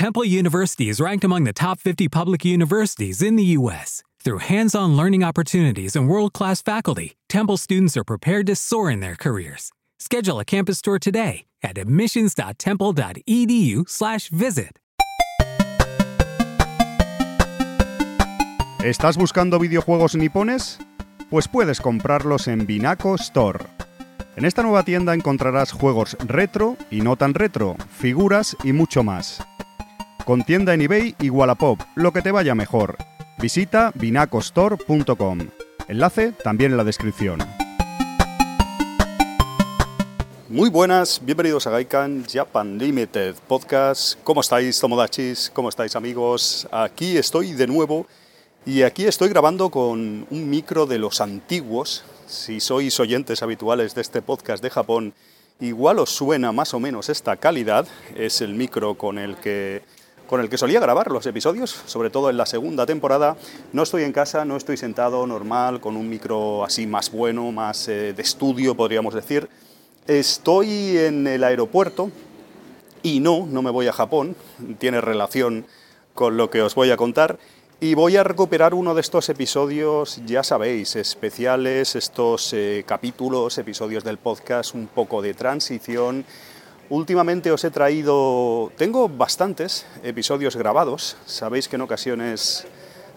Temple University is ranked among the top 50 public universities in the U.S. Through hands on learning opportunities and world class faculty, Temple students are prepared to soar in their careers. Schedule a campus tour today at admissions.temple.edu/slash visit. ¿Estás buscando videojuegos nipones? Pues puedes comprarlos en Binaco Store. En esta nueva tienda encontrarás juegos retro y no tan retro, figuras y mucho más. Con tienda en eBay y Wallapop, lo que te vaya mejor. Visita binacostore.com. Enlace también en la descripción. Muy buenas, bienvenidos a Gaikan Japan Limited Podcast. ¿Cómo estáis, Tomodachis? ¿Cómo estáis, amigos? Aquí estoy de nuevo y aquí estoy grabando con un micro de los antiguos, si sois oyentes habituales de este podcast de Japón, igual os suena más o menos esta calidad. Es el micro con el que con el que solía grabar los episodios, sobre todo en la segunda temporada. No estoy en casa, no estoy sentado normal, con un micro así más bueno, más eh, de estudio, podríamos decir. Estoy en el aeropuerto y no, no me voy a Japón, tiene relación con lo que os voy a contar. Y voy a recuperar uno de estos episodios, ya sabéis, especiales, estos eh, capítulos, episodios del podcast, un poco de transición. Últimamente os he traído, tengo bastantes episodios grabados, sabéis que en ocasiones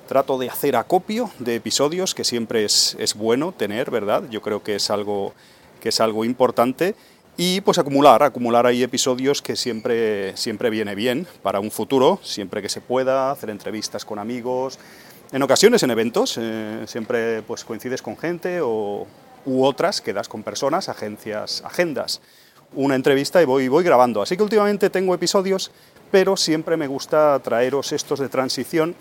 trato de hacer acopio de episodios, que siempre es, bueno tener, ¿verdad? Yo creo que es algo, que es algo importante. Y pues acumular, acumular ahí episodios que siempre, siempre viene bien para un futuro, siempre que se pueda, hacer entrevistas con amigos, en ocasiones en eventos, eh, siempre pues coincides con gente o, u otras, quedas con personas, agencias, agendas, una entrevista y voy, grabando. Así que últimamente tengo episodios, pero siempre me gusta traeros estos de transición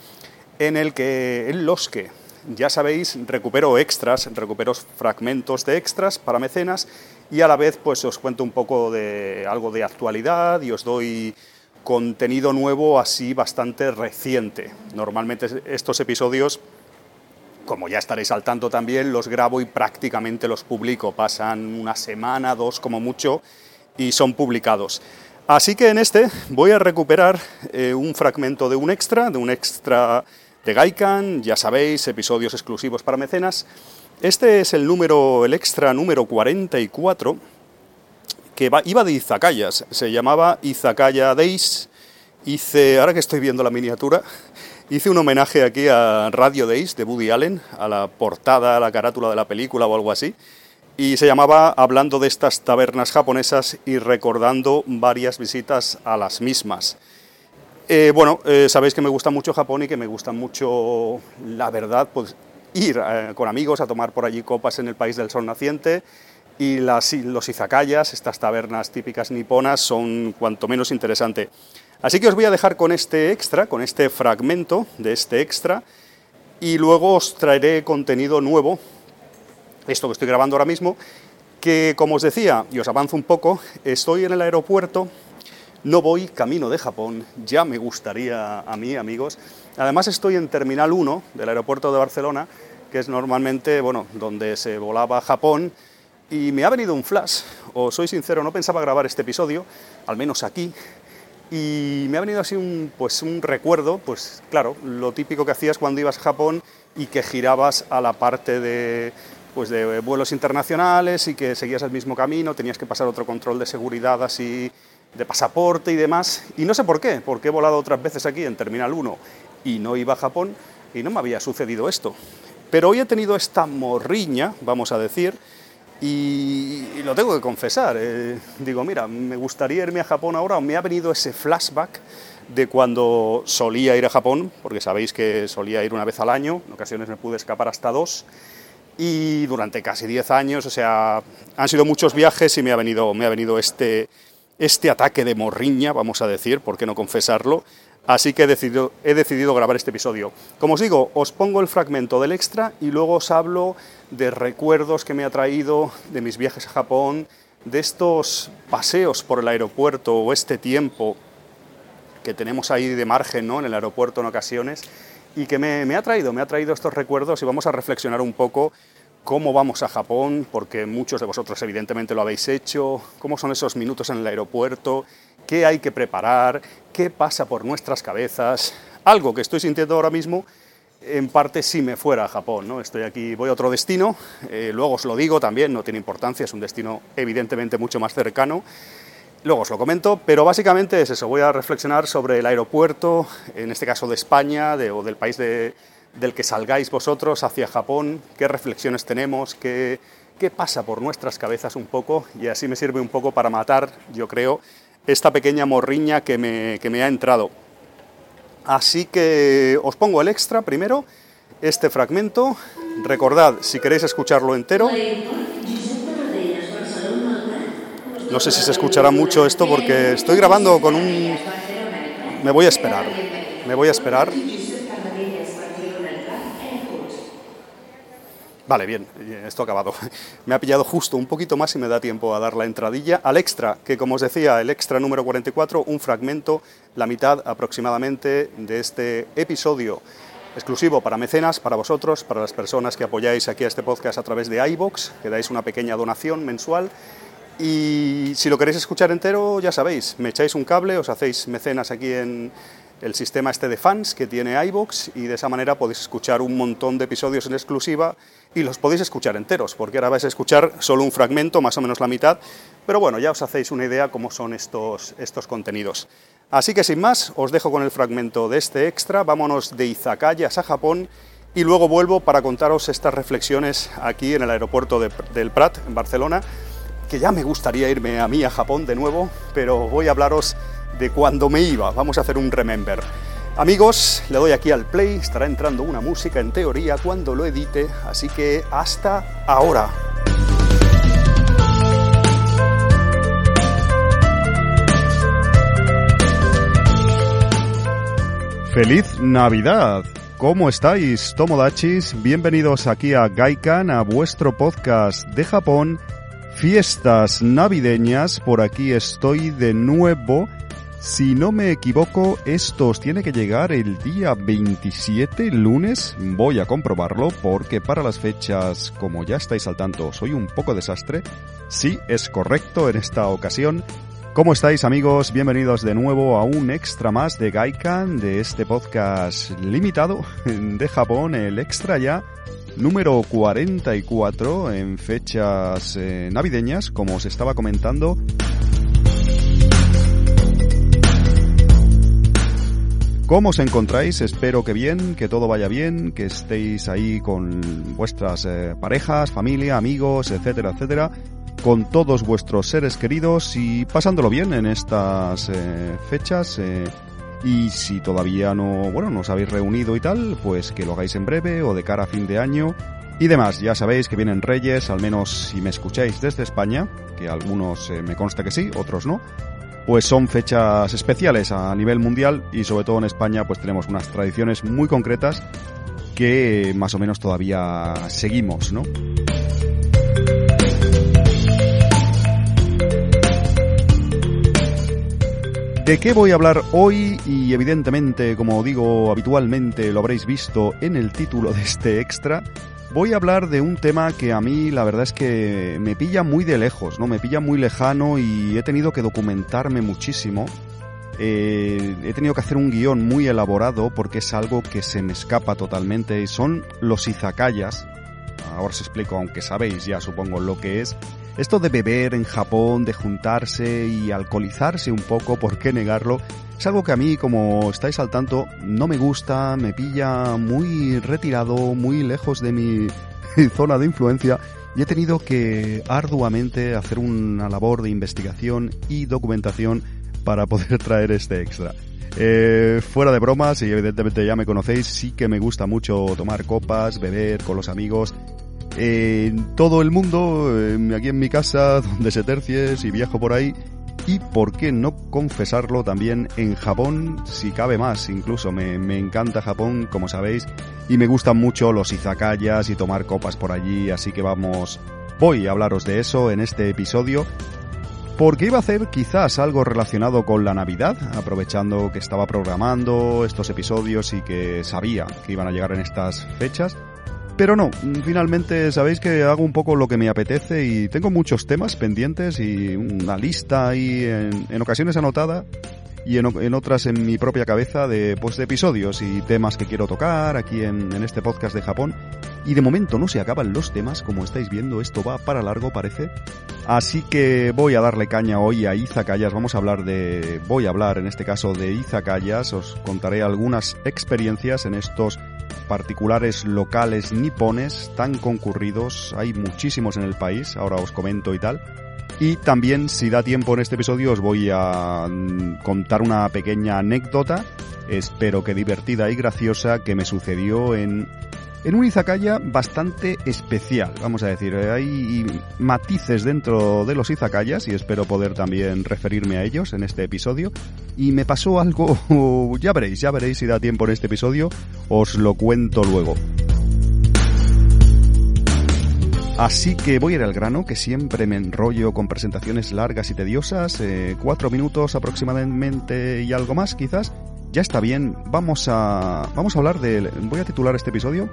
en, el que, en los que ya sabéis, recupero extras, recupero fragmentos de extras para mecenas y a la vez pues os cuento un poco de algo de actualidad y os doy contenido nuevo así bastante reciente. Normalmente estos episodios, como ya estaréis al tanto también, los grabo y prácticamente los publico. Pasan una semana, dos como mucho y son publicados. Así que en este voy a recuperar eh, un fragmento de un extra, de un extra de Gaikan, ya sabéis, episodios exclusivos para mecenas este es el número, el extra número 44, que iba de Izakayas, se llamaba Izakaya Days. Hice, ahora que estoy viendo la miniatura, hice un homenaje aquí a Radio Days de Woody Allen, a la portada, a la carátula de la película o algo así. Y se llamaba Hablando de estas tabernas japonesas y recordando varias visitas a las mismas. Eh, bueno, eh, sabéis que me gusta mucho Japón y que me gusta mucho, la verdad, pues ir eh, con amigos a tomar por allí copas en el país del sol naciente y las, los izakayas, estas tabernas típicas niponas, son cuanto menos interesante. Así que os voy a dejar con este extra, con este fragmento de este extra, y luego os traeré contenido nuevo, esto que estoy grabando ahora mismo, que como os decía, y os avanzo un poco, estoy en el aeropuerto, no voy camino de Japón, ya me gustaría a mí, amigos, Además estoy en Terminal 1 del aeropuerto de Barcelona, que es normalmente bueno, donde se volaba Japón, y me ha venido un flash, os soy sincero, no pensaba grabar este episodio, al menos aquí, y me ha venido así un, pues, un recuerdo, pues claro, lo típico que hacías cuando ibas a Japón y que girabas a la parte de, pues, de vuelos internacionales y que seguías el mismo camino, tenías que pasar otro control de seguridad así de pasaporte y demás, y no sé por qué, porque he volado otras veces aquí en Terminal 1 y no iba a Japón y no me había sucedido esto. Pero hoy he tenido esta morriña, vamos a decir, y, lo tengo que confesar. Eh, digo, mira, me gustaría irme a Japón ahora, o me ha venido ese flashback de cuando solía ir a Japón, porque sabéis que solía ir una vez al año, en ocasiones me pude escapar hasta dos, y durante casi diez años, o sea, han sido muchos viajes y me ha venido, me ha venido este, este ataque de morriña, vamos a decir, ¿por qué no confesarlo? Así que he decidido, he decidido, grabar este episodio. Como os digo, os pongo el fragmento del extra y luego os hablo de recuerdos que me ha traído de mis viajes a Japón, de estos paseos por el aeropuerto o este tiempo que tenemos ahí de margen ¿no? en el aeropuerto en ocasiones y que me, ha traído, me ha traído estos recuerdos y vamos a reflexionar un poco cómo vamos a Japón, porque muchos de vosotros evidentemente lo habéis hecho, cómo son esos minutos en el aeropuerto, qué hay que preparar, qué pasa por nuestras cabezas, algo que estoy sintiendo ahora mismo, en parte si me fuera a Japón, ¿no? Estoy aquí, voy a otro destino, eh, luego os lo digo también, no tiene importancia, es un destino evidentemente mucho más cercano, luego os lo comento, pero básicamente es eso, voy a reflexionar sobre el aeropuerto, en este caso de España o del país del que salgáis vosotros hacia Japón, qué reflexiones tenemos, qué, qué pasa por nuestras cabezas un poco, y así me sirve un poco para matar, yo creo, esta pequeña morriña que me, que me ha entrado. Así que os pongo el extra primero, este fragmento. Recordad, si queréis escucharlo entero, no sé si se escuchará mucho esto porque estoy grabando con un... Me voy a esperar, me voy a esperar. Vale, bien, esto acabado. Me ha pillado justo un poquito más y me da tiempo a dar la entradilla al extra, que como os decía, el extra número 44, un fragmento, la mitad aproximadamente de este episodio exclusivo para mecenas, para vosotros, para las personas que apoyáis aquí a este podcast a través de iBox, que dais una pequeña donación mensual. Y si lo queréis escuchar entero, ya sabéis, me echáis un cable, os hacéis mecenas aquí en, el sistema este de fans que tiene iBox y de esa manera podéis escuchar un montón de episodios en exclusiva y los podéis escuchar enteros, porque ahora vais a escuchar solo un fragmento, más o menos la mitad, pero bueno, ya os hacéis una idea cómo son estos, estos contenidos. Así que sin más, os dejo con el fragmento de este extra, vámonos de Izakayas a Japón y luego vuelvo para contaros estas reflexiones aquí en el aeropuerto del Prat, en Barcelona, que ya me gustaría irme a mí a Japón de nuevo, pero voy a hablaros de cuando me iba. Vamos a hacer un remember. Amigos, le doy aquí al play, estará entrando una música en teoría cuando lo edite, así que hasta ahora. Feliz Navidad. ¿Cómo estáis, Tomodachis? Bienvenidos aquí a Gaikan, a vuestro podcast de Japón. Fiestas navideñas, por aquí estoy de nuevo si no me equivoco, estos tiene que llegar el día 27, lunes. Voy a comprobarlo porque para las fechas, como ya estáis al tanto, soy un poco desastre. Sí, es correcto en esta ocasión. ¿Cómo estáis amigos? Bienvenidos de nuevo a un extra más de Gaikan, de este podcast limitado de Japón, el extra ya número 44 en fechas eh, navideñas, como os estaba comentando. ¿Cómo os encontráis? Espero que bien, que todo vaya bien, que estéis ahí con vuestras eh, parejas, familia, amigos, etcétera, etcétera, con todos vuestros seres queridos y pasándolo bien en estas eh, fechas. Eh, y si todavía no, bueno, no os habéis reunido y tal, pues que lo hagáis en breve o de cara a fin de año y demás. Ya sabéis que vienen Reyes, al menos si me escucháis desde España, que algunos me consta que sí, otros no pues son fechas especiales a nivel mundial y sobre todo en España pues tenemos unas tradiciones muy concretas que más o menos todavía seguimos, ¿no? ¿De qué voy a hablar hoy? Y evidentemente, como digo habitualmente, lo habréis visto en el título de este extra, Voy a hablar de un tema que a mí la verdad es que me pilla muy de lejos, ¿no? Me pilla muy lejano y he tenido que documentarme muchísimo. Eh, he tenido que hacer un guion muy elaborado porque es algo que se me escapa totalmente y son los izakayas. Ahora os explico, aunque sabéis ya supongo lo que es. Esto de beber en Japón, de juntarse y alcoholizarse un poco, ¿por qué negarlo? Es algo que a mí, como estáis al tanto, no me gusta, me pilla muy retirado, muy lejos de mi zona de influencia y he tenido que arduamente hacer una labor de investigación y documentación para poder traer este extra. Eh, fuera de bromas, y evidentemente ya me conocéis, sí que me gusta mucho tomar copas, beber con los amigos. En todo el mundo, aquí en mi casa, donde se tercie, si viajo por ahí, y por qué no confesarlo también en Japón, si cabe más, incluso me, encanta Japón, como sabéis, y me gustan mucho los izakayas y tomar copas por allí, así que vamos, voy a hablaros de eso en este episodio, porque iba a hacer quizás algo relacionado con la Navidad, aprovechando que estaba programando estos episodios y que sabía que iban a llegar en estas fechas, Pero no, finalmente sabéis que hago un poco lo que me apetece y tengo muchos temas pendientes y una lista ahí en, en ocasiones anotada y en, otras en mi propia cabeza de, pues, de episodios y temas que quiero tocar aquí en, en, este podcast de Japón. Y de momento no se acaban los temas, como estáis viendo, esto va para largo parece. Así que voy a darle caña hoy a Izakayas, vamos a hablar de... voy a hablar en este caso de Izakayas, os contaré algunas experiencias en estos particulares locales nipones tan concurridos, hay muchísimos en el país, ahora os comento y tal. Y también, si da tiempo en este episodio, os voy a mm, contar una pequeña anécdota, espero que divertida y graciosa, que me sucedió en, en un izakaya bastante especial, vamos a decir. Hay matices dentro de los izakayas y espero poder también referirme a ellos en este episodio. Y me pasó algo, ya veréis, ya veréis si da tiempo en este episodio, os lo cuento luego. Así que voy a ir al grano, que siempre me enrollo con presentaciones largas y tediosas, eh, cuatro minutos aproximadamente y algo más quizás. Ya está bien, vamos a, vamos a hablar de... Voy a titular este episodio,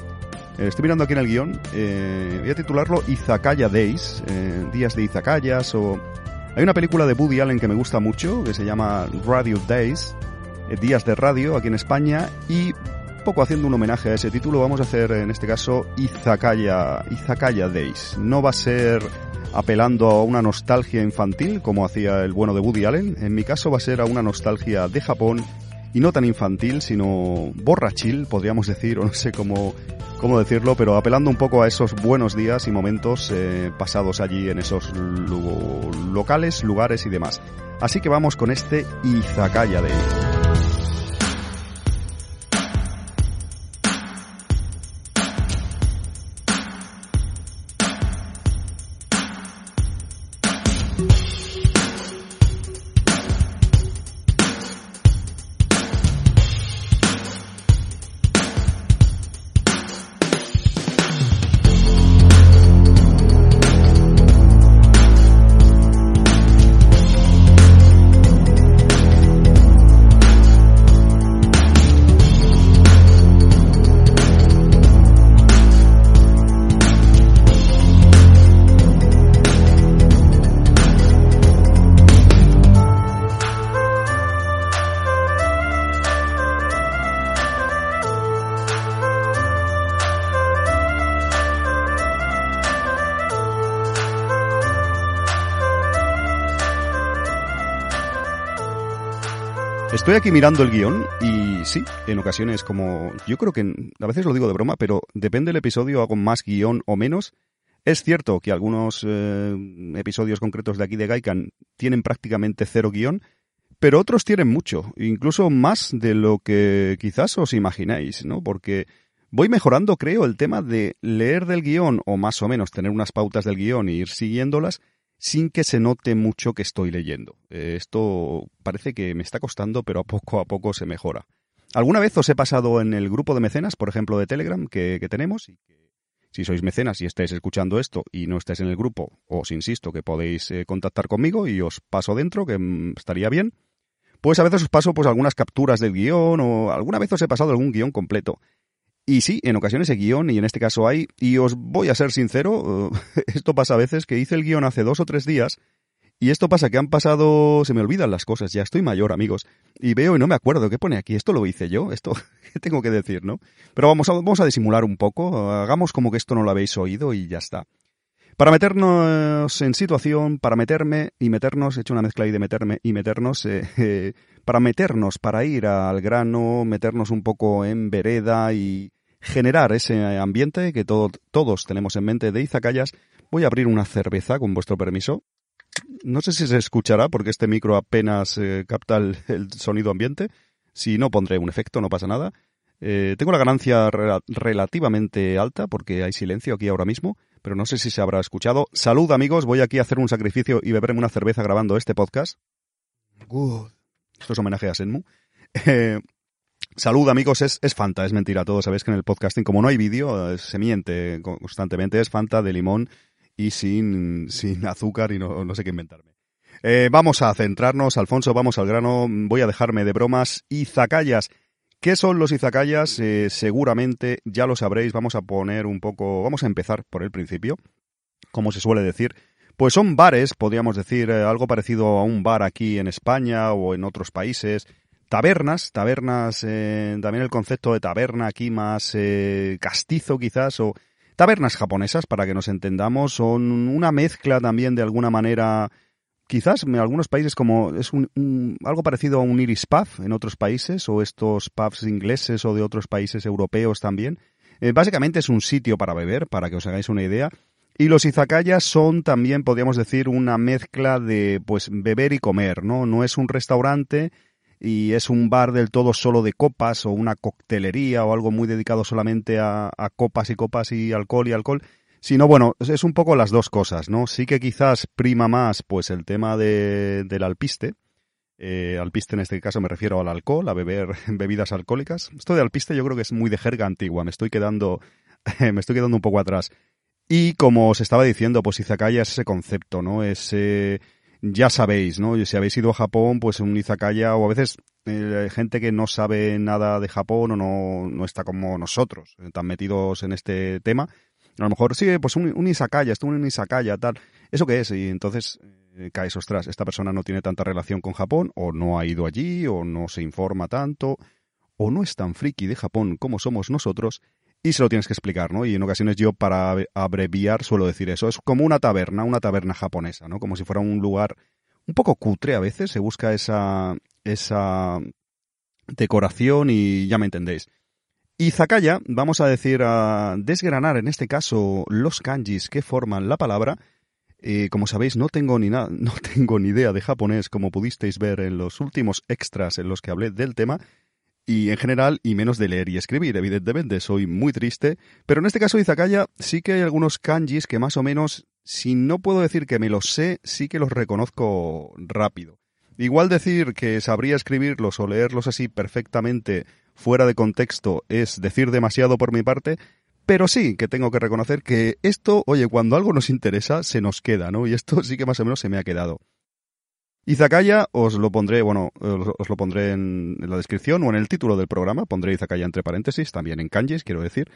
eh, estoy mirando aquí en el guion, eh, voy a titularlo Izakaya Days, días de Izakayas o... Hay una película de Woody Allen que me gusta mucho, que se llama Radio Days, Días de Radio, aquí en España, y poco haciendo un homenaje a ese título, vamos a hacer en este caso Izakaya, Izakaya Days. No va a ser apelando a una nostalgia infantil como hacía el bueno de Woody Allen, en mi caso va a ser a una nostalgia de Japón y no tan infantil, sino borrachil, podríamos decir, o no sé cómo, cómo decirlo, pero apelando un poco a esos buenos días y momentos eh, pasados allí en esos locales, lugares y demás. Así que vamos con este Izakaya Days. Estoy aquí mirando el guion y sí, en ocasiones como... Yo creo que a veces lo digo de broma, pero depende del episodio, hago más guion o menos. Es cierto que algunos eh, episodios concretos de aquí de Gaikan tienen prácticamente cero guion, pero otros tienen mucho, incluso más de lo que quizás os imagináis, ¿no? Porque voy mejorando, creo, el tema de leer del guion o más o menos tener unas pautas del guion e ir siguiéndolas sin que se note mucho que estoy leyendo. Eh, esto parece que me está costando, pero a poco a poco se mejora. ¿Alguna vez os he pasado en el grupo de mecenas, por ejemplo, de Telegram que, tenemos? Y que si sois mecenas y estáis escuchando esto y no estáis en el grupo, os insisto que podéis eh, contactar conmigo y os paso dentro, que mm, estaría bien. Pues a veces os paso pues algunas capturas del guion o alguna vez os he pasado algún guion completo. Y sí, en ocasiones hay guion, y en este caso hay, y os voy a ser sincero, esto pasa a veces que hice el guion hace dos o tres días, y esto pasa que han pasado, se me olvidan las cosas, ya estoy mayor, amigos, y veo y no me acuerdo, ¿qué pone aquí? ¿Esto lo hice yo? ¿Esto qué tengo que decir, no? Pero vamos a, vamos a disimular un poco, hagamos como que esto no lo habéis oído y ya está. Para meternos en situación, para meterme y meternos, he hecho una mezcla ahí de meterme y meternos, eh, eh, para meternos, para ir al grano, meternos un poco en vereda y generar ese ambiente que todos tenemos en mente de Izakayas, voy a abrir una cerveza con vuestro permiso. No sé si se escuchará porque este micro apenas eh, capta el, sonido ambiente. Si no, pondré un efecto, no pasa nada. Eh, tengo la ganancia relativamente alta porque hay silencio aquí ahora mismo, pero no sé si se habrá escuchado. Salud amigos, voy aquí a hacer un sacrificio y beberme una cerveza grabando este podcast. Esto es homenaje a Senmu. Eh, Salud amigos, es, es Fanta, es mentira, todos sabéis que en el podcasting como no hay vídeo, eh, se miente constantemente, es Fanta de limón y sin, sin azúcar y no, no sé qué inventarme. Eh, vamos a centrarnos, Alfonso, vamos al grano, voy a dejarme de bromas y zacallas. ¿Qué son los izakayas? Eh, seguramente ya lo sabréis, vamos a poner un poco, vamos a empezar por el principio, como se suele decir. Pues son bares, podríamos decir, algo parecido a un bar aquí en España o en otros países. Tabernas, tabernas, eh, también el concepto de taberna aquí más castizo quizás, o tabernas japonesas, para que nos entendamos, son una mezcla también de alguna manera quizás en algunos países como es un, algo parecido a un Iris Pub en otros países o estos pubs ingleses o de otros países europeos también. Eh, básicamente es un sitio para beber, para que os hagáis una idea. Y los izakayas son también, podríamos decir, una mezcla de pues beber y comer, ¿no? No es un restaurante y es un bar del todo solo de copas o una coctelería o algo muy dedicado solamente a copas y copas y alcohol y alcohol, no, bueno, es un poco las dos cosas, ¿no? Sí que quizás prima más pues el tema de, del alpiste. Eh, alpiste en este caso me refiero al alcohol, a beber bebidas alcohólicas. Esto de alpiste yo creo que es muy de jerga antigua, me estoy quedando, me estoy quedando un poco atrás. Y como os estaba diciendo, pues Izakaya es ese concepto, ¿no? Ese, ya sabéis, ¿no? Si habéis ido a Japón, pues un Izakaya, o a veces eh, gente que no sabe nada de Japón o no, no está como nosotros, eh, tan metidos en este tema, a lo mejor, sí, pues un, un Isakaya, estuvo en un Isakaya, tal. ¿Eso qué es? Y entonces eh, caes, ostras, esta persona no tiene tanta relación con Japón, o no ha ido allí, o no se informa tanto, o no es tan friki de Japón como somos nosotros, y se lo tienes que explicar, ¿no? Y en ocasiones yo, para abreviar, suelo decir eso. Es como una taberna, una taberna japonesa, ¿no? Como si fuera un lugar un poco cutre a veces, se busca esa, esa decoración y ya me entendéis. Y Zakaya, vamos a decir, a desgranar en este caso los kanjis que forman la palabra. Eh, como sabéis, no tengo, ni no tengo ni idea de japonés, como pudisteis ver en los últimos extras en los que hablé del tema. Y en general, y menos de leer y escribir, evidentemente, soy muy triste. Pero en este caso, Izakaya, sí que hay algunos kanjis que más o menos, si no puedo decir que me los sé, sí que los reconozco rápido. Igual decir que sabría escribirlos o leerlos así perfectamente fuera de contexto es decir demasiado por mi parte, pero sí que tengo que reconocer que esto, oye, cuando algo nos interesa, se nos queda, ¿no? Y esto sí que más o menos se me ha quedado. Izakaya os lo pondré, bueno, os lo pondré en, la descripción o en el título del programa, pondré Izakaya entre paréntesis, también en kanjis, quiero decir.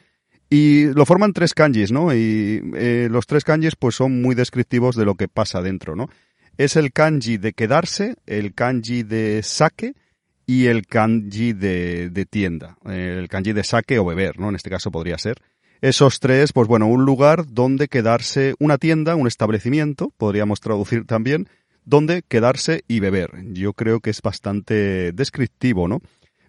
Y lo forman tres kanjis, ¿no? Y eh, los tres kanjis pues son muy descriptivos de lo que pasa dentro, ¿no? Es el kanji de quedarse, el kanji de sake y el kanji de, tienda, el kanji de saque o beber, ¿no? En este caso podría ser. Esos tres, pues bueno, un lugar donde quedarse, una tienda, un establecimiento, podríamos traducir también, donde quedarse y beber. Yo creo que es bastante descriptivo, ¿no?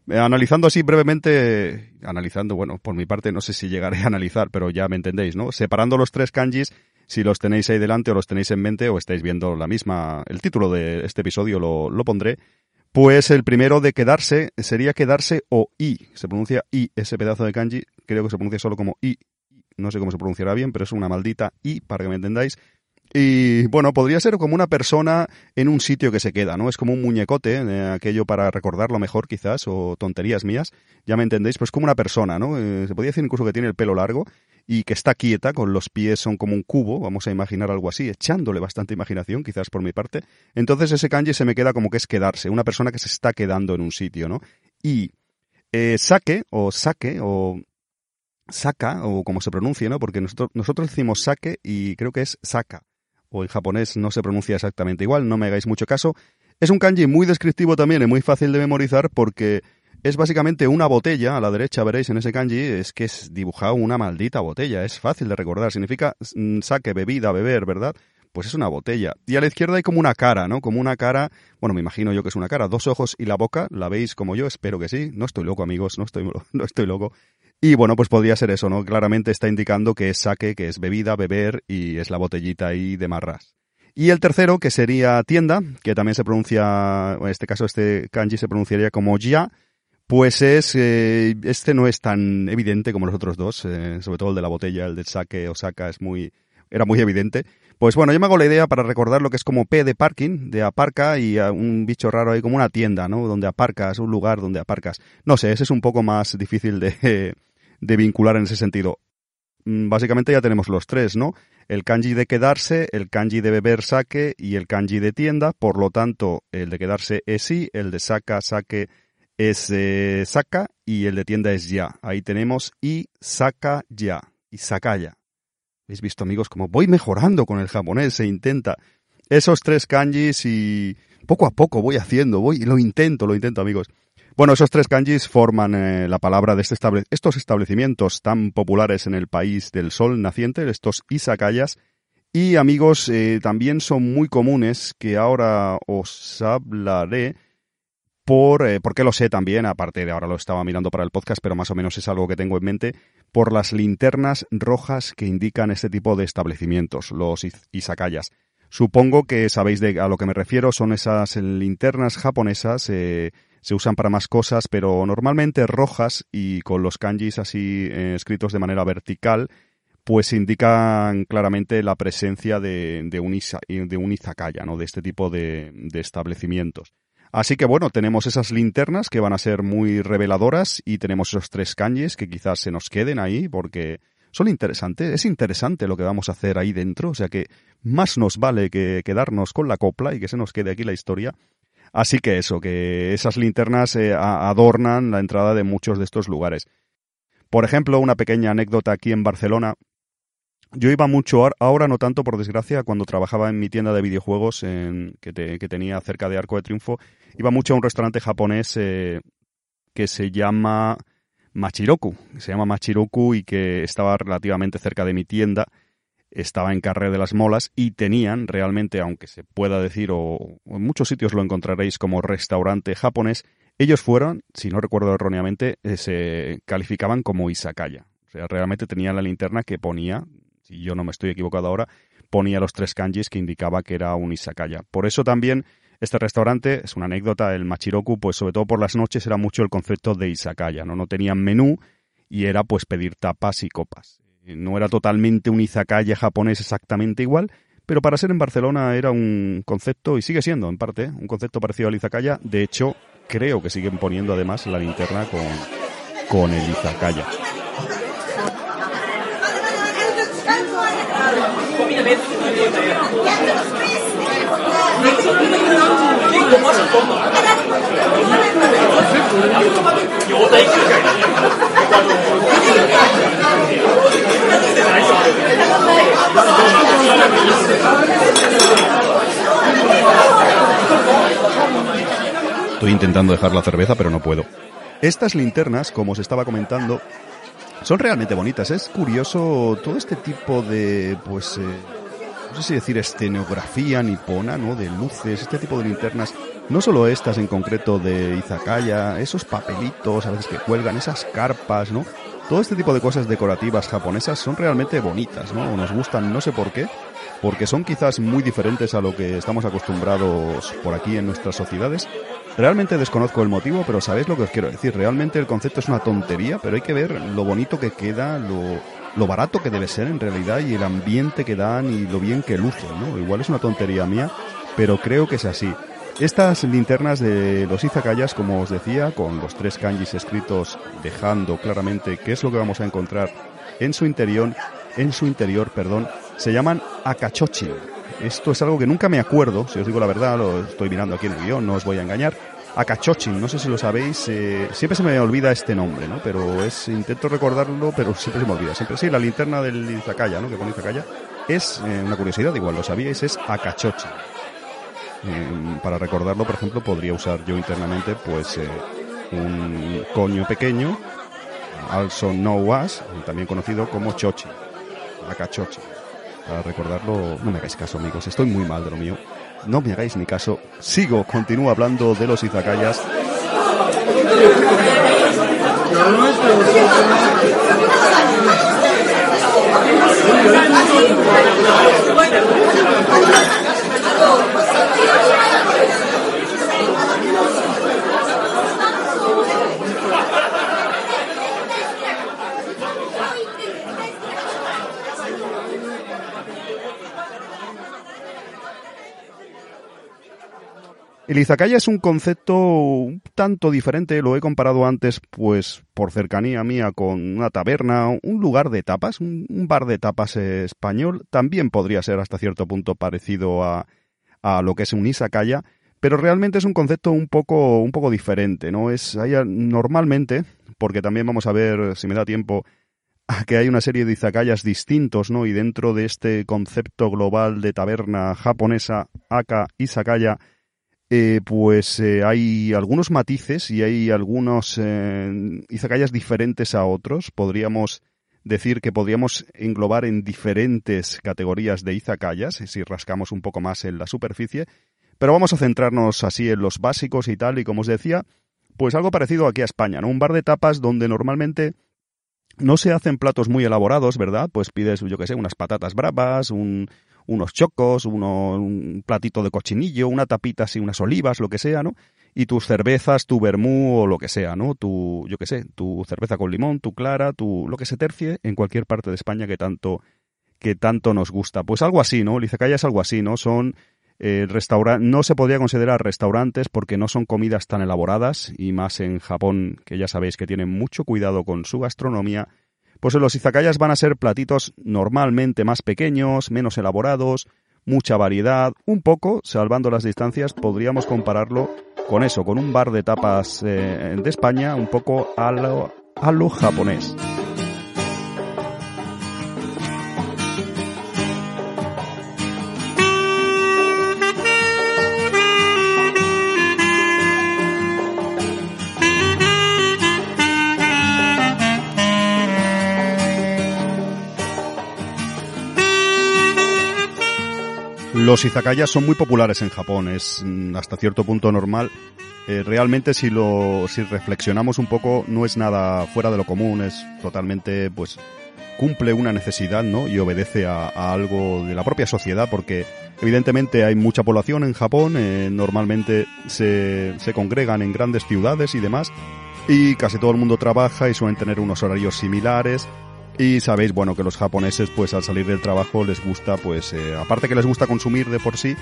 Eh, analizando así brevemente, analizando, bueno, por mi parte no sé si llegaré a analizar, pero ya me entendéis, ¿no? Separando los tres kanjis, si los tenéis ahí delante o los tenéis en mente o estáis viendo la misma, el título de este episodio lo, lo pondré, pues el primero de quedarse sería quedarse o i. Se pronuncia i, ese pedazo de kanji, creo que se pronuncia solo como i. No sé cómo se pronunciará bien, pero es una maldita i, para que me entendáis. Y bueno, podría ser como una persona en un sitio que se queda, ¿no? Es como un muñecote, eh, aquello para recordarlo mejor quizás, o tonterías mías, ya me entendéis, pues como una persona, ¿no? Eh, se podría decir incluso que tiene el pelo largo y que está quieta, con los pies son como un cubo, vamos a imaginar algo así, echándole bastante imaginación, quizás por mi parte. Entonces ese kanji se me queda como que es quedarse, una persona que se está quedando en un sitio, ¿no? Y eh, sake, o sake, o saka, o como se pronuncie, ¿no? Porque nosotros, nosotros decimos sake y creo que es saka, o en japonés no se pronuncia exactamente igual, no me hagáis mucho caso. Es un kanji muy descriptivo también y muy fácil de memorizar porque es básicamente una botella, a la derecha veréis en ese kanji, es que es dibujado una maldita botella, es fácil de recordar, significa mm, saque, bebida, beber, ¿verdad? Pues es una botella. Y a la izquierda hay como una cara, ¿no? Como una cara, bueno, me imagino yo que es una cara, dos ojos y la boca, ¿la veis como yo? Espero que sí. No estoy loco, amigos, no estoy, no estoy loco. Y bueno, pues podría ser eso, ¿no? Claramente está indicando que es saque, que es bebida, beber y es la botellita ahí de marras. Y el tercero, que sería tienda, que también se pronuncia, en este caso este kanji se pronunciaría como ya, pues es, eh, este no es tan evidente como los otros dos, eh, sobre todo el de la botella, el de saque o saca es muy, era muy evidente. Pues bueno, yo me hago la idea para recordar lo que es como P de parking, de aparca y un bicho raro ahí como una tienda, ¿no? Donde aparcas, un lugar donde aparcas. No sé, ese es un poco más difícil de, de vincular en ese sentido. Mm, básicamente ya tenemos los tres, ¿no? El kanji de quedarse, el kanji de beber saque y el kanji de tienda. Por lo tanto, el de quedarse es sí, el de saca, saque es eh, Saka y el de tienda es Ya. Ahí tenemos y Saka Ya, y Sakaya. ¿Habéis visto, amigos, cómo voy mejorando con el japonés? Se intenta. Esos tres kanjis y poco a poco voy haciendo, voy, lo intento, lo intento, amigos. Bueno, esos tres kanjis forman eh, la palabra de este estos establecimientos tan populares en el país del sol naciente, estos izakayas. Y amigos, eh, también son muy comunes, que ahora os hablaré por, eh, porque lo sé también, aparte de ahora lo estaba mirando para el podcast, pero más o menos es algo que tengo en mente, por las linternas rojas que indican este tipo de establecimientos, los izakayas. Supongo que sabéis de, a lo que me refiero, son esas linternas japonesas, eh, se usan para más cosas, pero normalmente rojas y con los kanjis así eh, escritos de manera vertical, pues indican claramente la presencia de, de, un, de un izakaya, ¿no? de este tipo de, de establecimientos. Así que bueno, tenemos esas linternas que van a ser muy reveladoras y tenemos esos tres kanjis que quizás se nos queden ahí porque son interesantes, es interesante lo que vamos a hacer ahí dentro, o sea que más nos vale que quedarnos con la copla y que se nos quede aquí la historia. Así que eso, que esas linternas eh, adornan la entrada de muchos de estos lugares. Por ejemplo, una pequeña anécdota aquí en Barcelona, yo iba mucho, ahora no tanto por desgracia, cuando trabajaba en mi tienda de videojuegos en, que, tenía cerca de Arco de Triunfo, iba mucho a un restaurante japonés eh, que se llama Machiroku, se llama Machiroku y que estaba relativamente cerca de mi tienda, estaba en Carrera de las Molas y tenían realmente, aunque se pueda decir, o, en muchos sitios lo encontraréis como restaurante japonés, ellos fueron, si no recuerdo erróneamente, eh, se calificaban como izakaya. O sea, realmente tenían la linterna que ponía si yo no me estoy equivocado ahora, ponía los tres kanjis que indicaba que era un izakaya. Por eso también este restaurante, es una anécdota, el Machiroku, pues sobre todo por las noches era mucho el concepto de izakaya, ¿no? No tenían menú y era pues pedir tapas y copas. No era totalmente un izakaya japonés exactamente igual, pero para ser en Barcelona era un concepto, y sigue siendo en parte, un concepto parecido al izakaya. De hecho, creo que siguen poniendo además la linterna con, con el izakaya. Estoy intentando dejar la cerveza, pero no puedo. Estas linternas, como os estaba comentando, son realmente bonitas. Es curioso todo este tipo de, pues, eh, no sé si decir escenografía nipona, ¿no? De luces, este tipo de linternas. No solo estas en concreto de Izakaya, esos papelitos a veces que cuelgan, esas carpas, ¿no? Todo este tipo de cosas decorativas japonesas son realmente bonitas, ¿no? Nos gustan, no sé por qué, porque son quizás muy diferentes a lo que estamos acostumbrados por aquí en nuestras sociedades. Realmente desconozco el motivo, pero sabéis lo que os quiero decir. Realmente el concepto es una tontería, pero hay que ver lo bonito que queda, lo, barato que debe ser en realidad y el ambiente que dan y lo bien que lucen, ¿no? Igual es una tontería mía, pero creo que es así. Estas linternas de los izakayas, como os decía, con los tres kanjis escritos dejando claramente qué es lo que vamos a encontrar en su interior, en su interior, perdón, se llaman akachochin. Esto es algo que nunca me acuerdo, si os digo la verdad, lo estoy mirando aquí en el guion, no os voy a engañar. Akachochin, no sé si lo sabéis, eh, siempre se me olvida este nombre, ¿no? Pero es, intento recordarlo, pero siempre se me olvida. Siempre, sí, la linterna del Izakaya, ¿no? Que pone Izakaya, es eh, una curiosidad, igual lo sabíais, es Akachochin. Eh, para recordarlo, por ejemplo, podría usar yo internamente, pues, un coño pequeño, also known as, también conocido como Chochi, Akachochin. Para recordarlo, no me hagáis caso, amigos, estoy muy mal de lo mío no me hagáis ni caso. Sigo, continúo hablando de los izakayas. El izakaya es un concepto un tanto diferente, lo he comparado antes, pues por cercanía mía con una taberna, un lugar de tapas, un, bar de tapas español, también podría ser hasta cierto punto parecido a, a lo que es un izakaya, pero realmente es un concepto un poco, un poco diferente, ¿no? Es, hay, normalmente, porque también vamos a ver, si me da tiempo, que hay una serie de izakayas distintos, ¿no? Y dentro de este concepto global de taberna japonesa, aka izakaya, eh, pues eh, hay algunos matices y hay algunos eh, diferentes a otros. Podríamos decir que podríamos englobar en diferentes categorías de izakayas, si rascamos un poco más en la superficie, pero vamos a centrarnos así en los básicos y tal, y como os decía, pues algo parecido aquí a España, ¿no? Un bar de tapas donde normalmente no se hacen platos muy elaborados, ¿verdad? Pues pides, yo qué sé, unas patatas bravas, unos chocos, un platito de cochinillo, una tapita así, unas olivas, lo que sea, ¿no? Y tus cervezas, tu vermú o lo que sea, ¿no? Tu, yo qué sé, tu cerveza con limón, tu clara, tu, lo que se tercie en cualquier parte de España que tanto, que tanto nos gusta. Pues algo así, ¿no? Lizacaya es algo así, ¿no? Son eh, no se podría considerar restaurantes porque no son comidas tan elaboradas y más en Japón, que ya sabéis que tienen mucho cuidado con su gastronomía, pues los izakayas van a ser platitos normalmente más pequeños, menos elaborados, mucha variedad, un poco, salvando las distancias, podríamos compararlo con eso, con un bar de tapas eh, de España, un poco a a lo japonés. Los izakayas son muy populares en Japón, es mm, hasta cierto punto normal. Eh, realmente si lo si reflexionamos un poco no es nada fuera de lo común, es totalmente pues cumple una necesidad, ¿no? Y obedece a, algo de la propia sociedad porque evidentemente hay mucha población en Japón, eh, normalmente se, se congregan en grandes ciudades y demás y casi todo el mundo trabaja y suelen tener unos horarios similares y sabéis, bueno, que los japoneses, pues al salir del trabajo les gusta, pues, eh, aparte que les gusta consumir de por sí,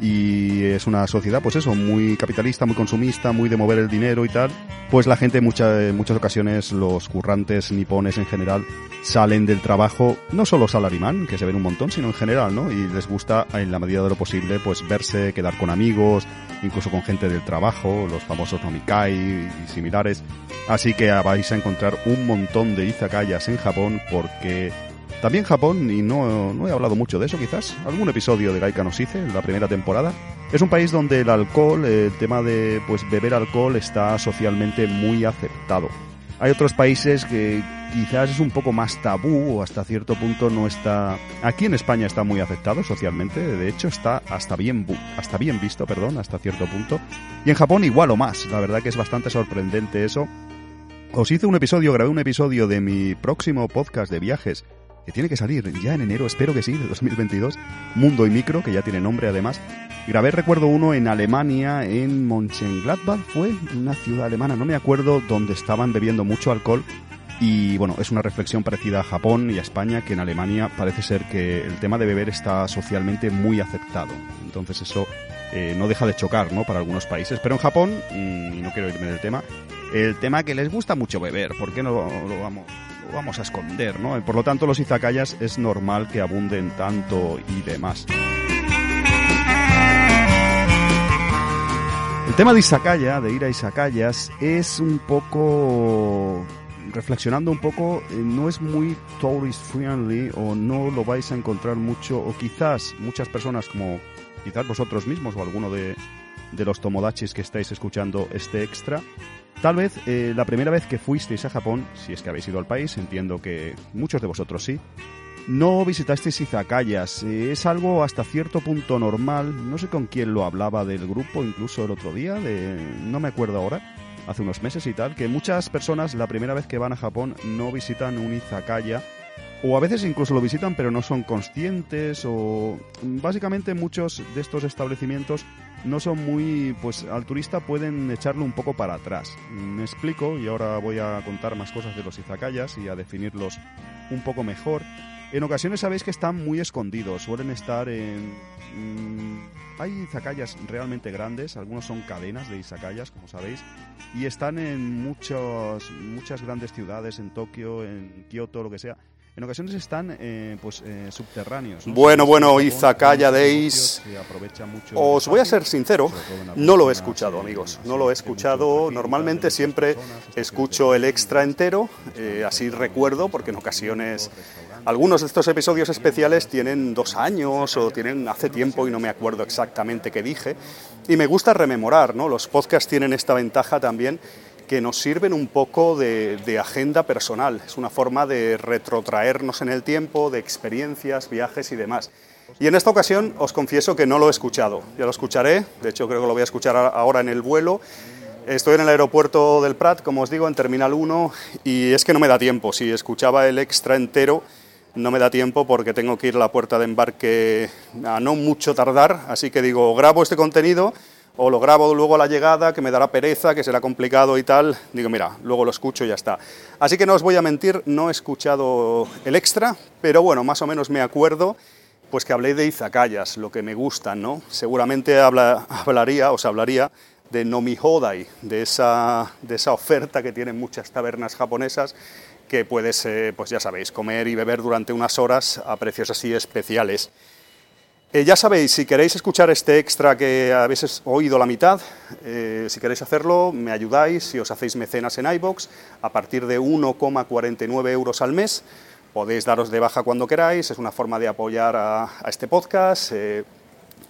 y es una sociedad, pues eso, muy capitalista, muy consumista, muy de mover el dinero y tal, pues la gente en muchas ocasiones, los currantes nipones en general, salen del trabajo, no solo salarimán, que se ven un montón, sino en general, ¿no? Y les gusta, en la medida de lo posible, pues verse, quedar con amigos, incluso con gente del trabajo, los famosos nomikai y similares. Así que vais a encontrar un montón de izakayas en Japón porque también Japón, y no, no he hablado mucho de eso quizás, algún episodio de Gaika nos hice en la primera temporada, es un país donde el alcohol, el tema de pues beber alcohol está socialmente muy aceptado. Hay otros países que quizás es un poco más tabú o hasta cierto punto no está... Aquí en España está muy aceptado socialmente, de hecho está hasta bien, hasta bien visto, perdón, hasta cierto punto. Y en Japón igual o más, la verdad que es bastante sorprendente eso. Os hice un episodio, grabé un episodio de mi próximo podcast de viajes que tiene que salir ya en enero, espero que sí, de 2022, Mundo y Micro, que ya tiene nombre además. Grabé, recuerdo uno en Alemania, en Mönchengladbach, fue una ciudad alemana, no me acuerdo, donde estaban bebiendo mucho alcohol. Y bueno, es una reflexión parecida a Japón y a España, que en Alemania parece ser que el tema de beber está socialmente muy aceptado. Entonces eso eh, no deja de chocar, ¿no? Para algunos países. Pero en Japón, mm, y no quiero irme del tema, el tema que les gusta mucho beber, ¿por qué no lo vamos vamos a esconder, ¿no? Por lo tanto, los izakayas es normal que abunden tanto y demás. El tema de izakaya, de ir a izakayas, es un poco reflexionando un poco, eh, no es muy tourist friendly o no lo vais a encontrar mucho, o quizás muchas personas como quizás vosotros mismos o alguno de, de los tomodachis que estáis escuchando este extra, Tal vez eh, la primera vez que fuisteis a Japón, si es que habéis ido al país, entiendo que muchos de vosotros sí, no visitasteis izakayas. Eh, es algo hasta cierto punto normal. No sé con quién lo hablaba del grupo, incluso el otro día, de, no me acuerdo ahora, hace unos meses y tal, que muchas personas la primera vez que van a Japón no visitan un izakaya o a veces incluso lo visitan pero no son conscientes o básicamente muchos de estos establecimientos no son muy pues al turista pueden echarlo un poco para atrás. Me explico y ahora voy a contar más cosas de los izakayas y a definirlos un poco mejor. En ocasiones sabéis que están muy escondidos suelen estar en mm, hay izakayas realmente grandes algunos son cadenas de izakayas como sabéis y están en muchas muchas grandes ciudades en Tokio en Kioto lo que sea en ocasiones están eh, pues, eh, subterráneos. ¿no? Bueno, bueno, mucho el Os voy a ser sincero, no lo he escuchado, amigos. No lo he escuchado. Normalmente siempre estaciones escucho el extra entero, eh, así recuerdo, porque en ocasiones algunos de estos episodios especiales tienen dos años o tienen hace tiempo y no me acuerdo exactamente qué dije. Y me gusta rememorar, ¿no? Los podcasts tienen esta ventaja también que nos sirven un poco de, agenda personal. Es una forma de retrotraernos en el tiempo, de experiencias, viajes y demás. Y en esta ocasión os confieso que no lo he escuchado. Ya lo escucharé, de hecho creo que lo voy a escuchar ahora en el vuelo. Estoy en el aeropuerto del Prat, como os digo, en Terminal 1, y es que no me da tiempo. Si escuchaba el extra entero, no me da tiempo porque tengo que ir a la puerta de embarque a no mucho tardar, así que digo, grabo este contenido o lo grabo luego a la llegada, que me dará pereza, que será complicado y tal. Digo, mira, luego lo escucho y ya está. Así que no os voy a mentir, no he escuchado el extra, pero bueno, más o menos me acuerdo pues que hablé de izakayas, lo que me gustan, ¿no? Seguramente habla- hablaría, os hablaría de Nomi Hodai, de esa, de esa oferta que tienen muchas tabernas japonesas que puedes, eh, pues ya sabéis, comer y beber durante unas horas a precios así especiales. Eh, ya sabéis, si queréis escuchar este extra que veces oído la mitad, eh, si queréis hacerlo, me ayudáis si os hacéis mecenas en iBox a partir de 1,49 euros al mes. Podéis daros de baja cuando queráis, es una forma de apoyar a, este podcast. eh,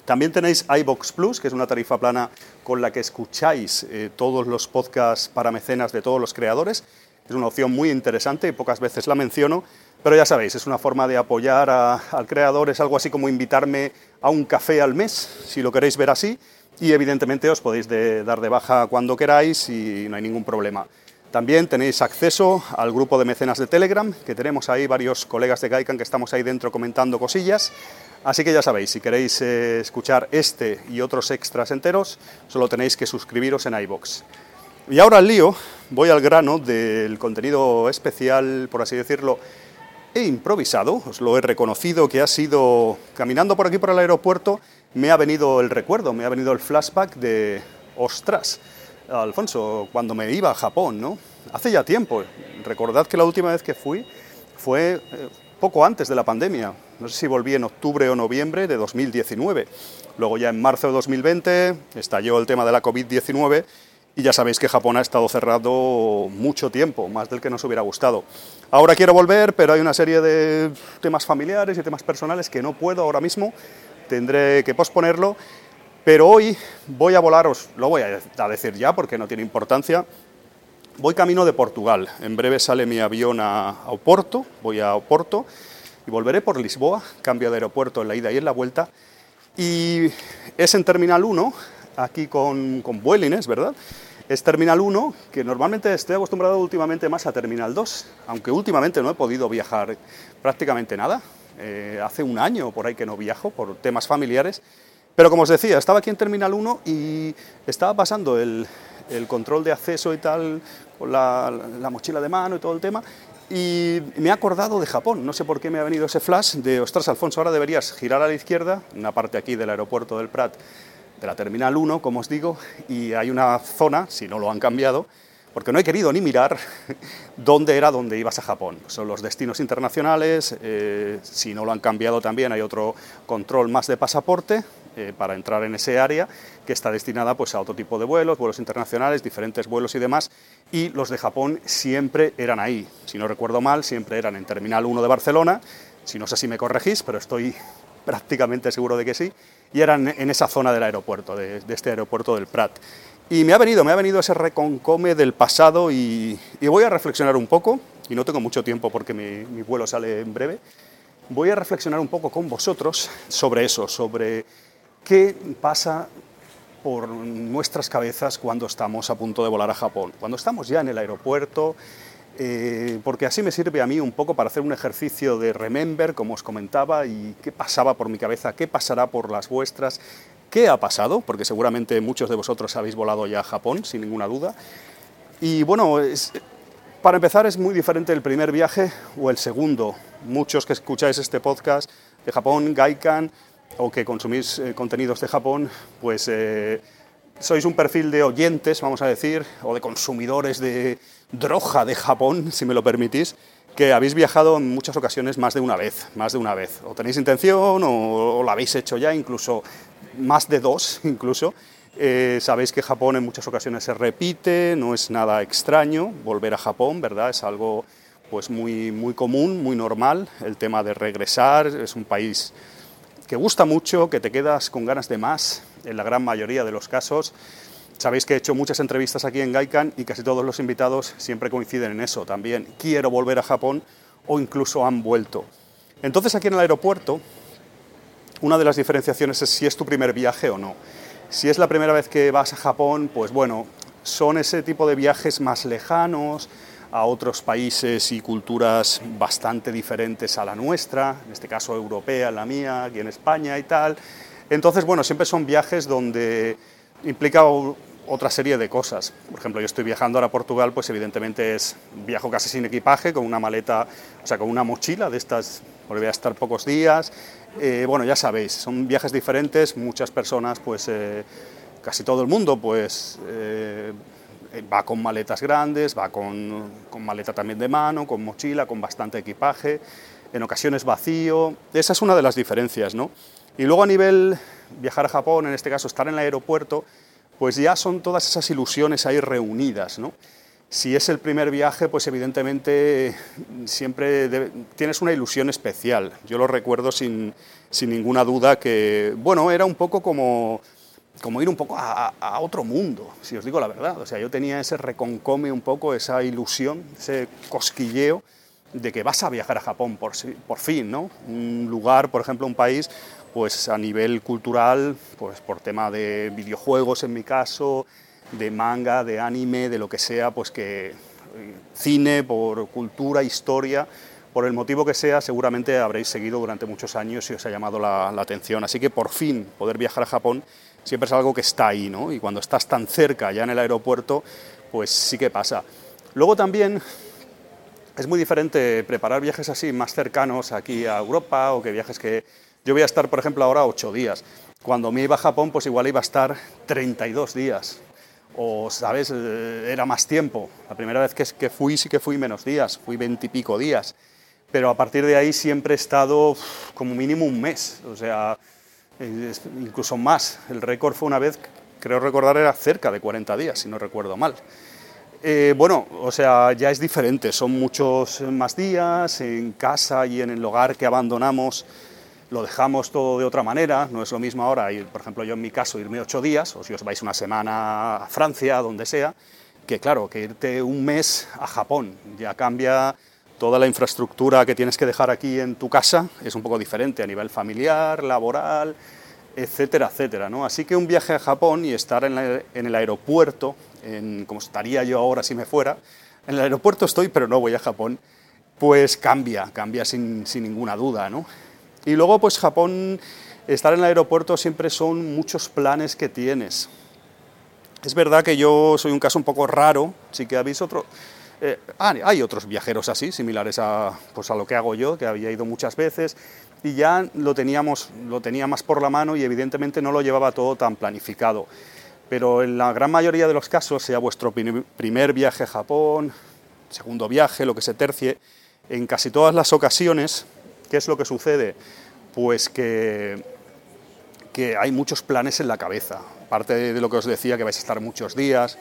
también tenéis iBox Plus, que es una tarifa plana con la que escucháis todos los podcasts para mecenas de todos los creadores. Es una opción muy interesante y pocas veces la menciono, pero ya sabéis, es una forma de apoyar al creador, es algo así como invitarme a un café al mes, si lo queréis ver así, y evidentemente os podéis dar de baja cuando queráis y no hay ningún problema. También tenéis acceso al grupo de mecenas de Telegram, que tenemos ahí varios colegas de Gaikan que estamos ahí dentro comentando cosillas. Así que ya sabéis, si queréis eh, escuchar este y otros extras enteros, solo tenéis que suscribiros en iBox. Y ahora al lío, voy al grano del contenido especial, por así decirlo, he improvisado, os lo he reconocido, que ha sido, caminando por aquí por el aeropuerto, me ha venido el recuerdo, me ha venido el flashback de, ostras, Alfonso, cuando me iba a Japón, ¿no? Hace ya tiempo, recordad que la última vez que fui fue eh, poco antes de la pandemia, no sé si volví en octubre o noviembre de 2019. Luego ya en marzo de 2020 estalló el tema de la COVID-19 y ya sabéis que Japón ha estado cerrado mucho tiempo, más del que nos hubiera gustado. Ahora quiero volver, pero hay una serie de temas familiares y temas personales que no puedo ahora mismo, tendré que posponerlo, pero hoy voy a volar, os lo voy a decir ya porque no tiene importancia, voy camino de Portugal, en breve sale mi avión a Oporto, voy a Oporto y volveré por Lisboa, cambio de aeropuerto en la ida y en la vuelta, y es en Terminal 1, aquí con, con Vueling, ¿es verdad? Es Terminal 1, que normalmente estoy acostumbrado últimamente más a Terminal 2, aunque últimamente no he podido viajar prácticamente nada. Eh, hace un año por ahí que no viajo por temas familiares. Pero como os decía, estaba aquí en Terminal 1 y estaba pasando el, el control de acceso y tal, con la, la mochila de mano y todo el tema, y me he acordado de Japón. No sé por qué me ha venido ese flash de, ostras, Alfonso, ahora deberías girar a la izquierda, una parte aquí del aeropuerto del Prat, de la Terminal 1, como os digo, y hay una zona, si no lo han cambiado, porque no he querido ni mirar dónde era ibas a Japón. Son los destinos internacionales, eh, si no lo han cambiado también hay otro control más de pasaporte eh, para entrar en ese área que está destinada pues, a otro tipo de vuelos, vuelos internacionales, diferentes vuelos y demás, y los de Japón siempre eran ahí. Si no recuerdo mal, siempre eran en Terminal 1 de Barcelona, si no sé si me corregís, pero estoy prácticamente seguro de que sí, y eran en esa zona del aeropuerto, de, este aeropuerto del Prat. Y me ha venido, me ha venido ese reconcome del pasado y, voy a reflexionar un poco, y no tengo mucho tiempo porque mi vuelo sale en breve, voy a reflexionar un poco con vosotros sobre eso, sobre qué pasa por nuestras cabezas cuando estamos a punto de volar a Japón, cuando estamos ya en el aeropuerto, eh, porque así me sirve a mí un poco para hacer un ejercicio de remember, como os comentaba, y qué pasaba por mi cabeza, qué pasará por las vuestras, qué ha pasado, porque seguramente muchos de vosotros habéis volado ya a Japón, sin ninguna duda. Y bueno, para empezar es muy diferente el primer viaje o el segundo. Muchos que escucháis este podcast de Japón, Gaikan, o que consumís eh, contenidos de Japón, pues eh, sois un perfil de oyentes, vamos a decir, o de consumidores de droga de Japón, si me lo permitís, que habéis viajado en muchas ocasiones más de una vez, más de una vez. O tenéis intención o, lo habéis hecho ya, incluso más de dos, incluso. Eh, sabéis que Japón en muchas ocasiones se repite, no es nada extraño volver a Japón, ¿verdad? Es algo pues muy, muy común, muy normal, el tema de regresar, es un país que gusta mucho, que te quedas con ganas de más, en la gran mayoría de los casos. Sabéis que he hecho muchas entrevistas aquí en Gaikan y casi todos los invitados siempre coinciden en eso también. Quiero volver a Japón o incluso han vuelto. Entonces aquí en el aeropuerto, una de las diferenciaciones es si es tu primer viaje o no. Si es la primera vez que vas a Japón, pues bueno, son ese tipo de viajes más lejanos, a otros países y culturas bastante diferentes a la nuestra, en este caso europea, la mía, aquí en España y tal. Entonces, bueno, siempre son viajes donde implica otra serie de cosas. Por ejemplo, yo estoy viajando ahora a Portugal, pues evidentemente es viajo casi sin equipaje, con una maleta, o sea, con una mochila de estas, porque voy a estar pocos días. Eh, bueno, ya sabéis, son viajes diferentes, muchas personas, pues eh, casi todo el mundo, pues eh, va con maletas grandes, va con, con maleta también de mano, con mochila, con bastante equipaje, en ocasiones vacío. Esa es una de las diferencias, ¿no? Y luego a nivel viajar a Japón, en este caso estar en el aeropuerto, pues ya son todas esas ilusiones ahí reunidas, ¿no? Si es el primer viaje, pues evidentemente siempre tienes una ilusión especial. Yo lo recuerdo sin, sin, ninguna duda que, bueno, era un poco como, como ir un poco a, a, otro mundo, si os digo la verdad. O sea, yo tenía ese reconcome un poco, esa ilusión, ese cosquilleo de que vas a viajar a Japón por, por fin, ¿no? Un lugar, por ejemplo, un país pues a nivel cultural, pues por tema de videojuegos en mi caso, de manga, de anime, de lo que sea, pues que eh, cine, por cultura, historia, por el motivo que sea, seguramente habréis seguido durante muchos años y os ha llamado la, atención. Así que por fin poder viajar a Japón siempre es algo que está ahí, ¿no? Y cuando estás tan cerca, ya en el aeropuerto, pues sí que pasa. Luego también es muy diferente preparar viajes así más cercanos aquí a Europa o que viajes que yo voy a estar, por ejemplo, ahora ocho días. Cuando me iba a Japón, pues igual iba a estar 32 días. O, ¿sabes? Eh, era más tiempo. La primera vez que, fui sí que fui menos días, fui veintipico días. Pero a partir de ahí siempre he estado como mínimo un mes, o sea, incluso más. El récord fue una vez, creo recordar, era cerca de 40 días, si no recuerdo mal. Eh, bueno, o sea, ya es diferente, son muchos más días en casa y en el hogar que abandonamos lo dejamos todo de otra manera, no es lo mismo ahora, ir, por ejemplo yo en mi caso, irme ocho días, o si os vais una semana a Francia, donde sea, que claro, que irte un mes a Japón, ya cambia toda la infraestructura que tienes que dejar aquí en tu casa, es un poco diferente a nivel familiar, laboral, etcétera, etcétera. ¿no? Así que un viaje a Japón y estar en, el aeropuerto, en, como estaría yo ahora si me fuera, en el aeropuerto estoy, pero no voy a Japón, pues cambia, cambia sin, sin ninguna duda. ¿no? Y luego, pues Japón, estar en el aeropuerto siempre son muchos planes que tienes. Es verdad que yo soy un caso un poco raro, sí que habéis otro... Eh, ah, hay otros viajeros así, similares a, pues a lo que hago yo, que había ido muchas veces, y ya lo, teníamos, lo tenía más por la mano y evidentemente no lo llevaba todo tan planificado. Pero en la gran mayoría de los casos, sea vuestro primer viaje a Japón, segundo viaje, lo que se tercie, en casi todas las ocasiones ¿Qué es lo que sucede? Pues que, que hay muchos planes en la cabeza. Aparte de lo que os decía, que vais a estar muchos días,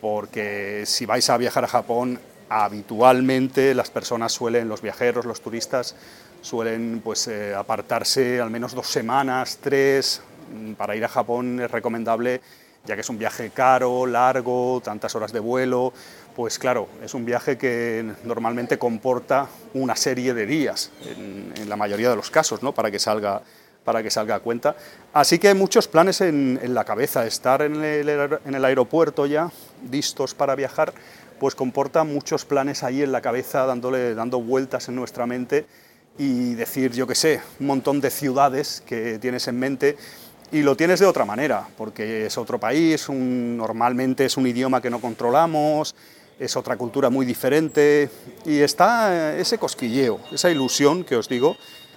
porque si vais a viajar a Japón, habitualmente las personas suelen, los viajeros, los turistas, suelen pues, eh, apartarse al menos dos semanas, tres. Para ir a Japón es recomendable, ya que es un viaje caro, largo, tantas horas de vuelo, pues claro, es un viaje que normalmente comporta una serie de días, en, la mayoría de los casos, ¿no? para, que salga, para que salga a cuenta. Así que hay muchos planes en, la cabeza. Estar en el, aeropuerto ya, listos para viajar, pues comporta muchos planes ahí en la cabeza, dándole, dando vueltas en nuestra mente y decir, yo qué sé, un montón de ciudades que tienes en mente y lo tienes de otra manera, porque es otro país, normalmente es un idioma que no controlamos, es otra cultura muy diferente y está ese cosquilleo, esa ilusión que os digo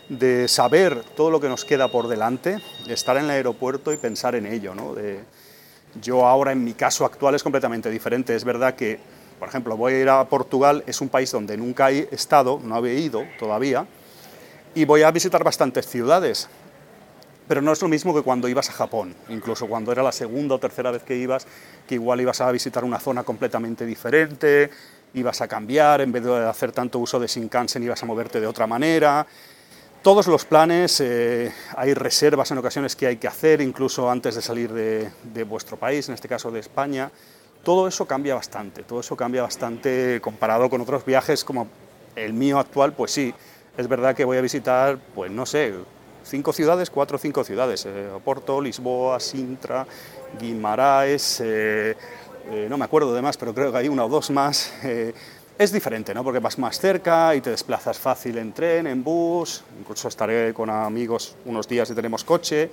de saber todo lo que nos queda por delante, estar en el aeropuerto y pensar en ello. ¿no? yo ahora en mi caso actual es completamente diferente. Es verdad que por ejemplo, voy a ir a Portugal, es un país donde nunca he estado, no había ido todavía, y voy a visitar bastantes ciudades. Pero no es lo mismo que cuando ibas a Japón, incluso cuando era la segunda o tercera vez que ibas, que igual ibas a visitar una zona completamente diferente, ibas a cambiar, en vez de hacer tanto uso de Shinkansen ibas a moverte de otra manera. Todos los planes, eh, hay reservas en ocasiones que hay que hacer, incluso antes de salir de, de vuestro país, en este caso de España. Todo eso cambia bastante, todo eso cambia bastante comparado con otros viajes como el mío actual, pues sí, es verdad que voy a visitar, pues no sé, cinco ciudades, cuatro o cinco ciudades, eh, Oporto, Lisboa, Sintra, Guimaraes, eh, eh, no me acuerdo de más, pero creo que hay una o dos más. es diferente, ¿no? Porque vas más cerca y te desplazas fácil en tren, en bus, incluso estaré con amigos unos días y tenemos coche.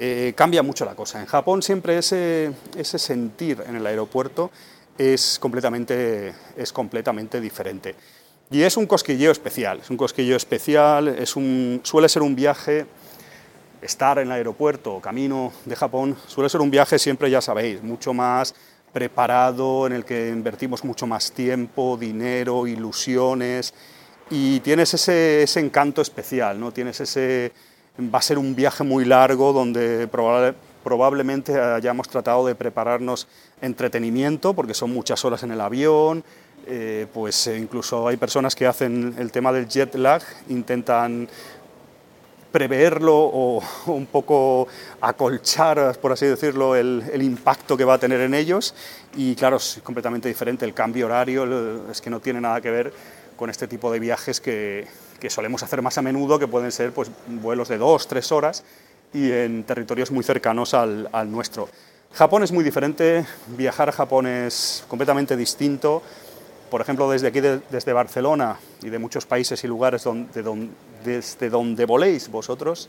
Eh, cambia mucho la cosa. En Japón siempre ese, ese sentir en el aeropuerto es completamente, es completamente diferente. Y es un cosquilleo especial, es un cosquilleo especial, suele ser un viaje, estar en el aeropuerto, camino de Japón, suele ser un viaje siempre, ya sabéis, mucho más preparado, en el que invertimos mucho más tiempo, dinero, ilusiones, y tienes ese, ese encanto especial, ¿no? tienes ese, va a ser un viaje muy largo donde probablemente hayamos tratado de prepararnos entretenimiento, porque son muchas horas en el avión, eh, pues eh, incluso hay personas que hacen el tema del jet lag, intentan preverlo o, un poco acolchar, por así decirlo, el, impacto que va a tener en ellos. Y claro, es completamente diferente. El cambio horario es que no tiene nada que ver con este tipo de viajes que, que solemos hacer más a menudo, que pueden ser pues, vuelos de dos, tres horas y en territorios muy cercanos al, al nuestro. Japón es muy diferente, viajar a Japón es completamente distinto. Por ejemplo, desde aquí, de, desde Barcelona y de muchos países y lugares desde donde voléis vosotros,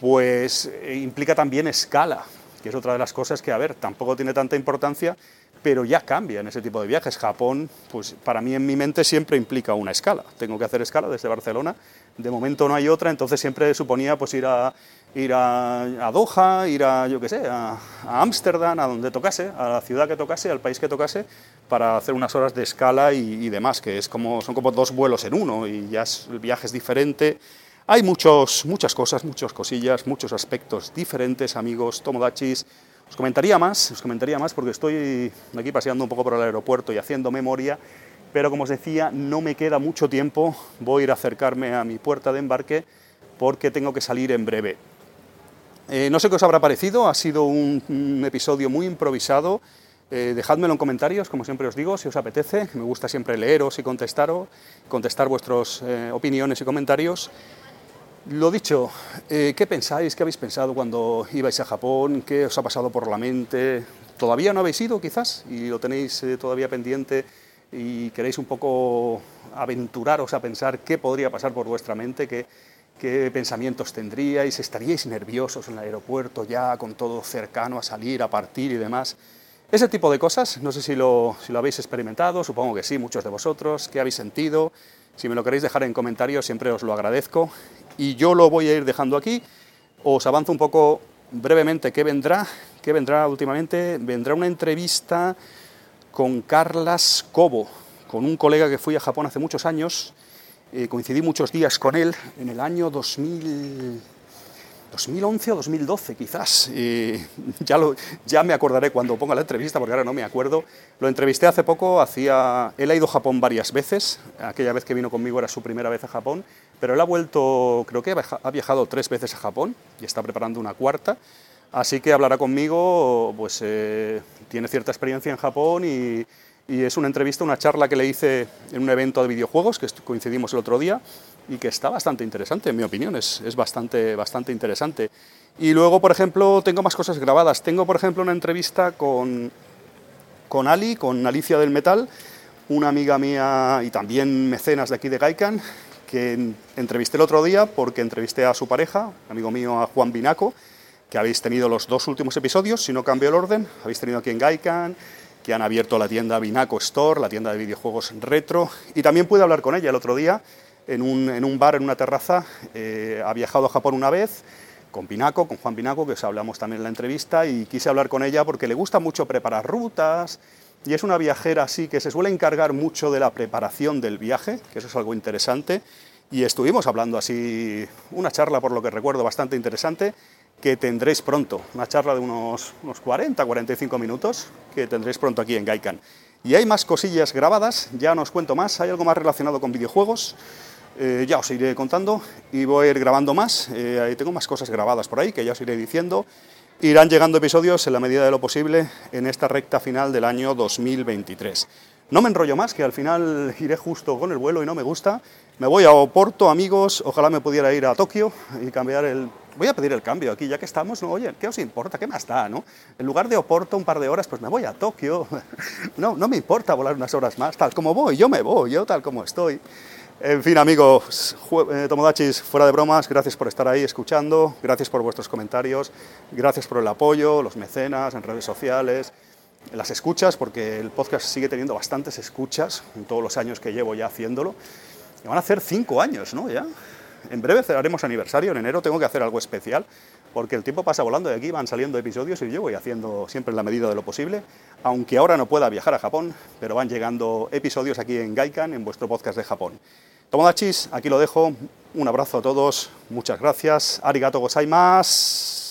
pues eh, implica también escala, que es otra de las cosas que, a ver, tampoco tiene tanta importancia, pero ya cambia en ese tipo de viajes. Japón, pues para mí en mi mente siempre implica una escala. Tengo que hacer escala desde Barcelona. De momento no hay otra, entonces siempre suponía pues ir a ir a, Doha, ir a yo qué sé, a Ámsterdam, a, donde tocase, a la ciudad que tocase, al país que tocase, para hacer unas horas de escala y, demás, que es como son como dos vuelos en uno y ya el viaje es diferente. Hay muchos, muchas cosas, muchas cosillas, muchos aspectos diferentes, amigos, tomodachis, os comentaría más, os comentaría más porque estoy aquí paseando un poco por el aeropuerto y haciendo memoria, pero como os decía, no me queda mucho tiempo, voy a ir a acercarme a mi puerta de embarque porque tengo que salir en breve. Eh, no sé qué os habrá parecido, ha sido un, episodio muy improvisado. Eh, dejádmelo en comentarios, como siempre os digo, si os apetece. Me gusta siempre leeros y contestaros, contestar vuestras eh, opiniones y comentarios. Lo dicho, eh, ¿qué pensáis? ¿Qué habéis pensado cuando ibais a Japón? ¿Qué os ha pasado por la mente? ¿Todavía no habéis ido quizás y lo tenéis todavía pendiente y queréis un poco aventuraros a pensar qué podría pasar por vuestra mente? ¿Qué, qué pensamientos tendríais? ¿Estaríais nerviosos en el aeropuerto ya con todo cercano a salir, a partir y demás? Ese tipo de cosas, no sé si lo, si lo habéis experimentado, supongo que sí, muchos de vosotros, ¿qué habéis sentido? Si me lo queréis dejar en comentarios, siempre os lo agradezco y yo lo voy a ir dejando aquí. Os avanzo un poco brevemente qué vendrá. ¿Qué vendrá últimamente? Vendrá una entrevista con Carlas Cobo, con un colega que fui a Japón hace muchos años. Eh, coincidí muchos días con él en el año 2000, 2011 o 2012 quizás. ya, lo, ya me acordaré cuando ponga la entrevista porque ahora no me acuerdo. Lo entrevisté hace poco, hacía, él ha ido a Japón varias veces. Aquella vez que vino conmigo era su primera vez a Japón pero él ha vuelto, creo que ha viajado tres veces a Japón y está preparando una cuarta. Así que hablará conmigo, pues eh, tiene cierta experiencia en Japón y, es una entrevista, una charla que le hice en un evento de videojuegos que coincidimos el otro día y que está bastante interesante, en mi opinión, es, es bastante, bastante interesante. Y luego, por ejemplo, tengo más cosas grabadas. Tengo, por ejemplo, una entrevista con, con Ali, con Alicia del Metal, una amiga mía y también mecenas de aquí de Gaikan, que entrevisté el otro día porque entrevisté a su pareja, amigo mío, a Juan Binaco, que habéis tenido los dos últimos episodios, si no cambio el orden, habéis tenido aquí en Gaikan, que han abierto la tienda Binaco Store, la tienda de videojuegos retro, y también pude hablar con ella el otro día en un, en un bar, en una terraza, eh, ha viajado a Japón una vez, con Binaco, con Juan Binaco, que os hablamos también en la entrevista, y quise hablar con ella porque le gusta mucho preparar rutas, y es una viajera así que se suele encargar mucho de la preparación del viaje, que eso es algo interesante, y estuvimos hablando así, una charla por lo que recuerdo bastante interesante, que tendréis pronto, una charla de unos, unos 40, 45 minutos, que tendréis pronto aquí en Gaikan. Y hay más cosillas grabadas, ya no os cuento más, hay algo más relacionado con videojuegos, eh, ya os iré contando y voy a ir grabando más, eh, tengo más cosas grabadas por ahí que ya os iré diciendo. Irán llegando episodios en la medida de lo posible en esta recta final del año 2023. No me enrollo más, que al final iré justo con el vuelo y no me gusta. Me voy a Oporto, amigos, ojalá me pudiera ir a Tokio y cambiar el... Voy a pedir el cambio aquí, ya que estamos, no, oye, ¿qué os importa? ¿Qué más da, no? En lugar de Oporto un par de horas, pues me voy a Tokio. No, no me importa volar unas horas más, tal como voy, yo me voy, yo tal como estoy. En fin, amigos, eh, Tomodachis, fuera de bromas, gracias por estar ahí escuchando, gracias por vuestros comentarios, gracias por el apoyo, los mecenas en redes sociales, las escuchas, porque el podcast sigue teniendo bastantes escuchas en todos los años que llevo ya haciéndolo. Y van a hacer cinco años, ¿no? Ya. En breve haremos aniversario, en enero tengo que hacer algo especial, porque el tiempo pasa volando de aquí, van saliendo episodios y yo voy haciendo siempre en la medida de lo posible, aunque ahora no pueda viajar a Japón, pero van llegando episodios aquí en Gaikan, en vuestro podcast de Japón. Tomodachis, aquí lo dejo. Un abrazo a todos, muchas gracias. Arigato gozaimasu.